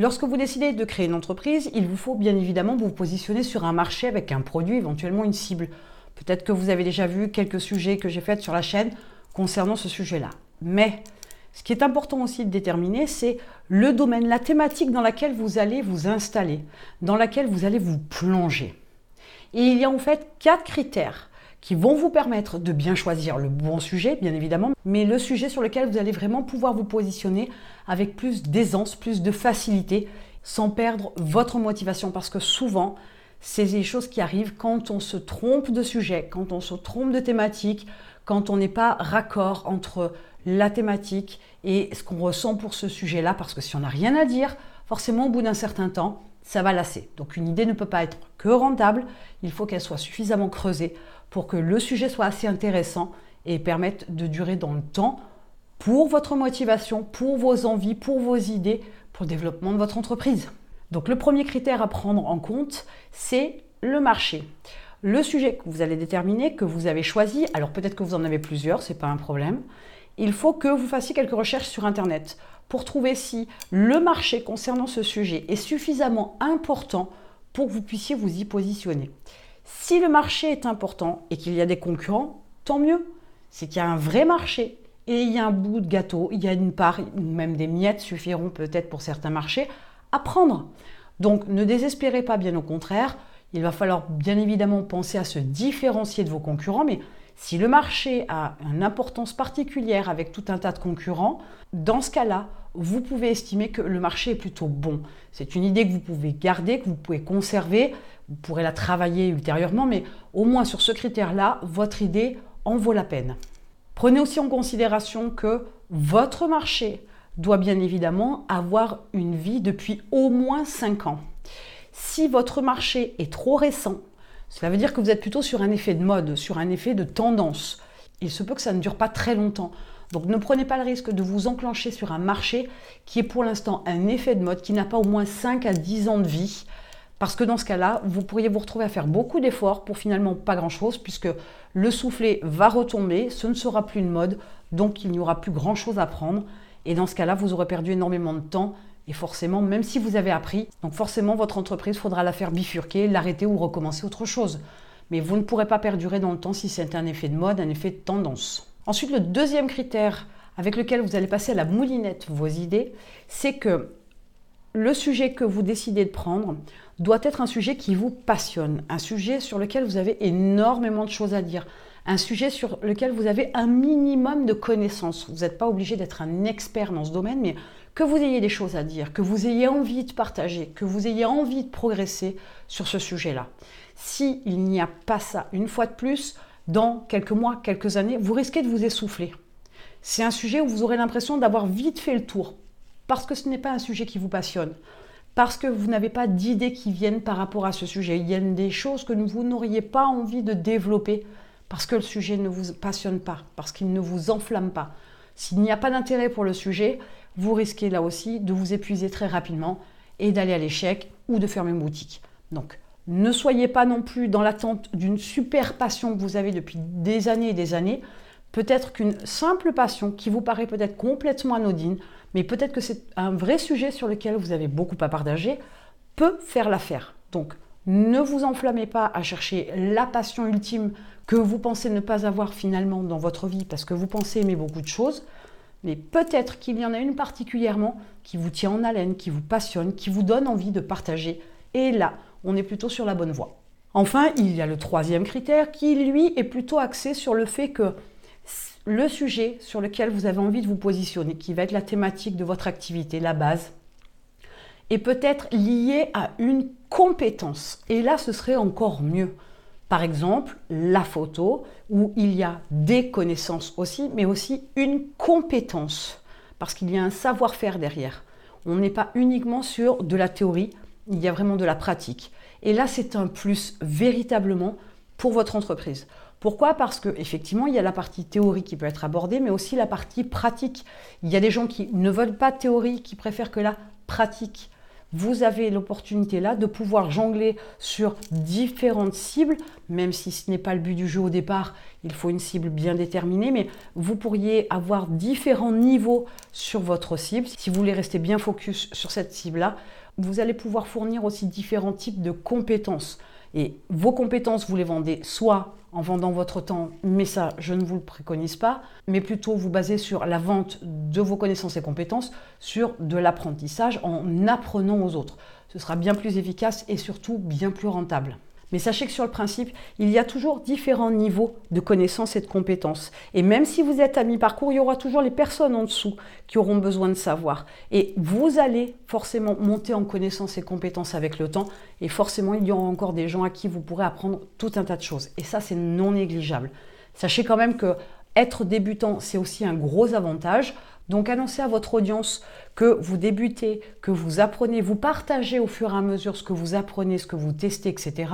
Lorsque vous décidez de créer une entreprise, il vous faut bien évidemment vous positionner sur un marché avec un produit, éventuellement une cible. Peut-être que vous avez déjà vu quelques sujets que j'ai faits sur la chaîne concernant ce sujet-là. Mais ce qui est important aussi de déterminer, c'est le domaine, la thématique dans laquelle vous allez vous installer, dans laquelle vous allez vous plonger. Et il y a en fait quatre critères qui vont vous permettre de bien choisir le bon sujet, bien évidemment, mais le sujet sur lequel vous allez vraiment pouvoir vous positionner avec plus d'aisance, plus de facilité, sans perdre votre motivation, parce que souvent, c'est des choses qui arrivent quand on se trompe de sujet, quand on se trompe de thématique, quand on n'est pas raccord entre la thématique et ce qu'on ressent pour ce sujet-là, parce que si on n'a rien à dire, forcément au bout d'un certain temps, ça va lasser. Donc une idée ne peut pas être que rentable, il faut qu'elle soit suffisamment creusée pour que le sujet soit assez intéressant et permette de durer dans le temps pour votre motivation, pour vos envies, pour vos idées, pour le développement de votre entreprise. Donc le premier critère à prendre en compte, c'est le marché. Le sujet que vous allez déterminer, que vous avez choisi, alors peut-être que vous en avez plusieurs, c'est pas un problème. Il faut que vous fassiez quelques recherches sur internet pour trouver si le marché concernant ce sujet est suffisamment important pour que vous puissiez vous y positionner. Si le marché est important et qu'il y a des concurrents, tant mieux. C'est qu'il y a un vrai marché et il y a un bout de gâteau, il y a une part, même des miettes suffiront peut-être pour certains marchés à prendre. Donc ne désespérez pas, bien au contraire. Il va falloir bien évidemment penser à se différencier de vos concurrents, mais si le marché a une importance particulière avec tout un tas de concurrents, dans ce cas-là, vous pouvez estimer que le marché est plutôt bon. C'est une idée que vous pouvez garder, que vous pouvez conserver, vous pourrez la travailler ultérieurement, mais au moins sur ce critère-là, votre idée en vaut la peine. Prenez aussi en considération que votre marché doit bien évidemment avoir une vie depuis au moins 5 ans. Si votre marché est trop récent, cela veut dire que vous êtes plutôt sur un effet de mode, sur un effet de tendance. Il se peut que ça ne dure pas très longtemps. Donc ne prenez pas le risque de vous enclencher sur un marché qui est pour l'instant un effet de mode, qui n'a pas au moins 5 à 10 ans de vie. Parce que dans ce cas-là, vous pourriez vous retrouver à faire beaucoup d'efforts pour finalement pas grand-chose, puisque le soufflet va retomber, ce ne sera plus une mode, donc il n'y aura plus grand-chose à prendre. Et dans ce cas-là, vous aurez perdu énormément de temps. Et forcément, même si vous avez appris, donc forcément, votre entreprise, faudra la faire bifurquer, l'arrêter ou recommencer autre chose. Mais vous ne pourrez pas perdurer dans le temps si c'est un effet de mode, un effet de tendance. Ensuite, le deuxième critère avec lequel vous allez passer à la moulinette vos idées, c'est que le sujet que vous décidez de prendre doit être un sujet qui vous passionne, un sujet sur lequel vous avez énormément de choses à dire, un sujet sur lequel vous avez un minimum de connaissances. Vous n'êtes pas obligé d'être un expert dans ce domaine, mais que vous ayez des choses à dire, que vous ayez envie de partager, que vous ayez envie de progresser sur ce sujet-là. S'il n'y a pas ça, une fois de plus, dans quelques mois, quelques années, vous risquez de vous essouffler. C'est un sujet où vous aurez l'impression d'avoir vite fait le tour, parce que ce n'est pas un sujet qui vous passionne, parce que vous n'avez pas d'idées qui viennent par rapport à ce sujet. Il y a des choses que vous n'auriez pas envie de développer parce que le sujet ne vous passionne pas, parce qu'il ne vous enflamme pas. S'il n'y a pas d'intérêt pour le sujet, vous risquez là aussi de vous épuiser très rapidement et d'aller à l'échec ou de fermer une boutique. Donc, ne soyez pas non plus dans l'attente d'une super passion que vous avez depuis des années et des années. Peut-être qu'une simple passion qui vous paraît peut-être complètement anodine, mais peut-être que c'est un vrai sujet sur lequel vous avez beaucoup à partager, peut faire l'affaire. Donc, ne vous enflammez pas à chercher la passion ultime que vous pensez ne pas avoir finalement dans votre vie parce que vous pensez aimer beaucoup de choses. Mais peut-être qu'il y en a une particulièrement qui vous tient en haleine, qui vous passionne, qui vous donne envie de partager. Et là, on est plutôt sur la bonne voie. Enfin, il y a le troisième critère qui, lui, est plutôt axé sur le fait que le sujet sur lequel vous avez envie de vous positionner, qui va être la thématique de votre activité, la base, est peut-être lié à une compétence. Et là, ce serait encore mieux. Par exemple, la photo, où il y a des connaissances aussi, mais aussi une compétence, parce qu'il y a un savoir-faire derrière. On n'est pas uniquement sur de la théorie, il y a vraiment de la pratique. Et là, c'est un plus véritablement pour votre entreprise. Pourquoi? Parce que effectivement, il y a la partie théorie qui peut être abordée, mais aussi la partie pratique. Il y a des gens qui ne veulent pas théorie, qui préfèrent que la pratique vous avez l'opportunité là de pouvoir jongler sur différentes cibles, même si ce n'est pas le but du jeu au départ, il faut une cible bien déterminée, mais vous pourriez avoir différents niveaux sur votre cible. Si vous voulez rester bien focus sur cette cible-là, vous allez pouvoir fournir aussi différents types de compétences. Et vos compétences, vous les vendez soit en vendant votre temps, mais ça, je ne vous le préconise pas, mais plutôt vous basez sur la vente de vos connaissances et compétences, sur de l'apprentissage en apprenant aux autres. Ce sera bien plus efficace et surtout bien plus rentable. Mais sachez que sur le principe, il y a toujours différents niveaux de connaissances et de compétences. Et même si vous êtes à mi-parcours, il y aura toujours les personnes en dessous qui auront besoin de savoir. Et vous allez forcément monter en connaissances et compétences avec le temps. Et forcément, il y aura encore des gens à qui vous pourrez apprendre tout un tas de choses. Et ça, c'est non négligeable. Sachez quand même que être débutant, c'est aussi un gros avantage. Donc annoncez à votre audience que vous débutez, que vous apprenez, vous partagez au fur et à mesure ce que vous apprenez, ce que vous testez, etc.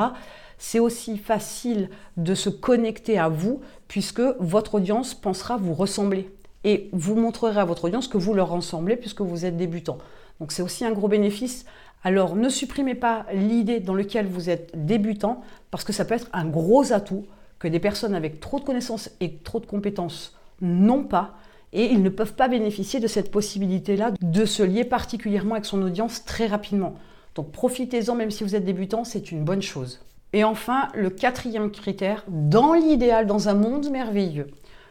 C'est aussi facile de se connecter à vous puisque votre audience pensera vous ressembler. Et vous montrerez à votre audience que vous leur ressemblez puisque vous êtes débutant. Donc c'est aussi un gros bénéfice. Alors ne supprimez pas l'idée dans laquelle vous êtes débutant parce que ça peut être un gros atout que des personnes avec trop de connaissances et trop de compétences n'ont pas et ils ne peuvent pas bénéficier de cette possibilité-là de se lier particulièrement avec son audience très rapidement. Donc profitez-en même si vous êtes débutant, c'est une bonne chose. Et enfin, le quatrième critère, dans l'idéal, dans un monde merveilleux,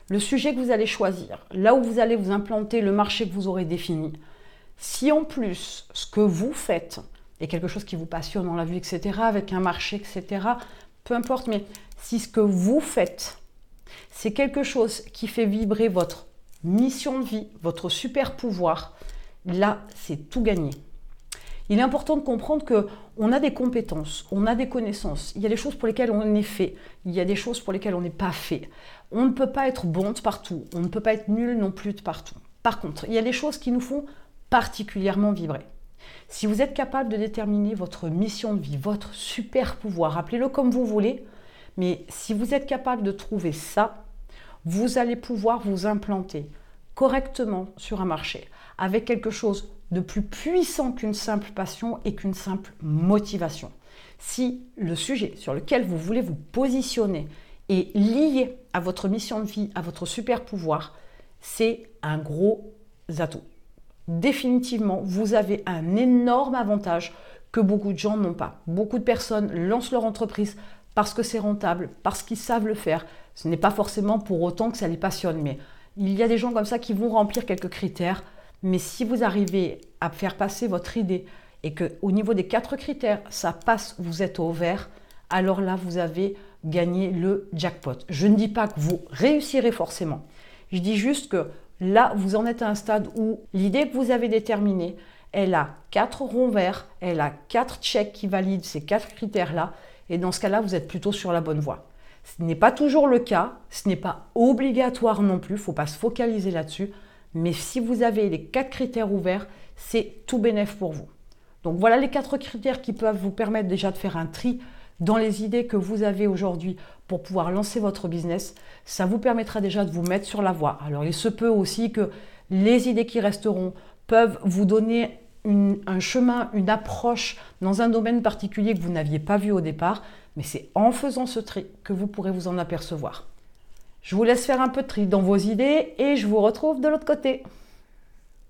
le sujet que vous allez choisir, là où vous allez vous implanter, le marché que vous aurez défini, si en plus ce que vous faites est quelque chose qui vous passionne dans la vie, etc., avec un marché, etc., peu importe, mais si ce que vous faites, c'est quelque chose qui fait vibrer votre mission de vie, votre super pouvoir, là, c'est tout gagné. Il est important de comprendre que on a des compétences, on a des connaissances. Il y a des choses pour lesquelles on est fait, il y a des choses pour lesquelles on n'est pas fait. On ne peut pas être bon de partout, on ne peut pas être nul non plus de partout. Par contre, il y a des choses qui nous font particulièrement vibrer. Si vous êtes capable de déterminer votre mission de vie, votre super pouvoir, appelez-le comme vous voulez, mais si vous êtes capable de trouver ça, vous allez pouvoir vous implanter correctement sur un marché avec quelque chose de plus puissant qu'une simple passion et qu'une simple motivation. Si le sujet sur lequel vous voulez vous positionner est lié à votre mission de vie, à votre super pouvoir, c'est un gros atout. Définitivement, vous avez un énorme avantage que beaucoup de gens n'ont pas. Beaucoup de personnes lancent leur entreprise parce que c'est rentable, parce qu'ils savent le faire. Ce n'est pas forcément pour autant que ça les passionne, mais il y a des gens comme ça qui vont remplir quelques critères. Mais si vous arrivez à faire passer votre idée et que au niveau des quatre critères, ça passe, vous êtes au vert, alors là, vous avez gagné le jackpot. Je ne dis pas que vous réussirez forcément. Je dis juste que là, vous en êtes à un stade où l'idée que vous avez déterminée, elle a quatre ronds verts, elle a quatre checks qui valident ces quatre critères-là. Et dans ce cas-là, vous êtes plutôt sur la bonne voie. Ce n'est pas toujours le cas, ce n'est pas obligatoire non plus, il ne faut pas se focaliser là-dessus. Mais si vous avez les quatre critères ouverts, c'est tout bénéf pour vous. Donc voilà les quatre critères qui peuvent vous permettre déjà de faire un tri dans les idées que vous avez aujourd'hui pour pouvoir lancer votre business. Ça vous permettra déjà de vous mettre sur la voie. Alors il se peut aussi que les idées qui resteront peuvent vous donner un chemin, une approche dans un domaine particulier que vous n'aviez pas vu au départ, mais c'est en faisant ce tri que vous pourrez vous en apercevoir. Je vous laisse faire un peu de tri dans vos idées et je vous retrouve de l'autre côté.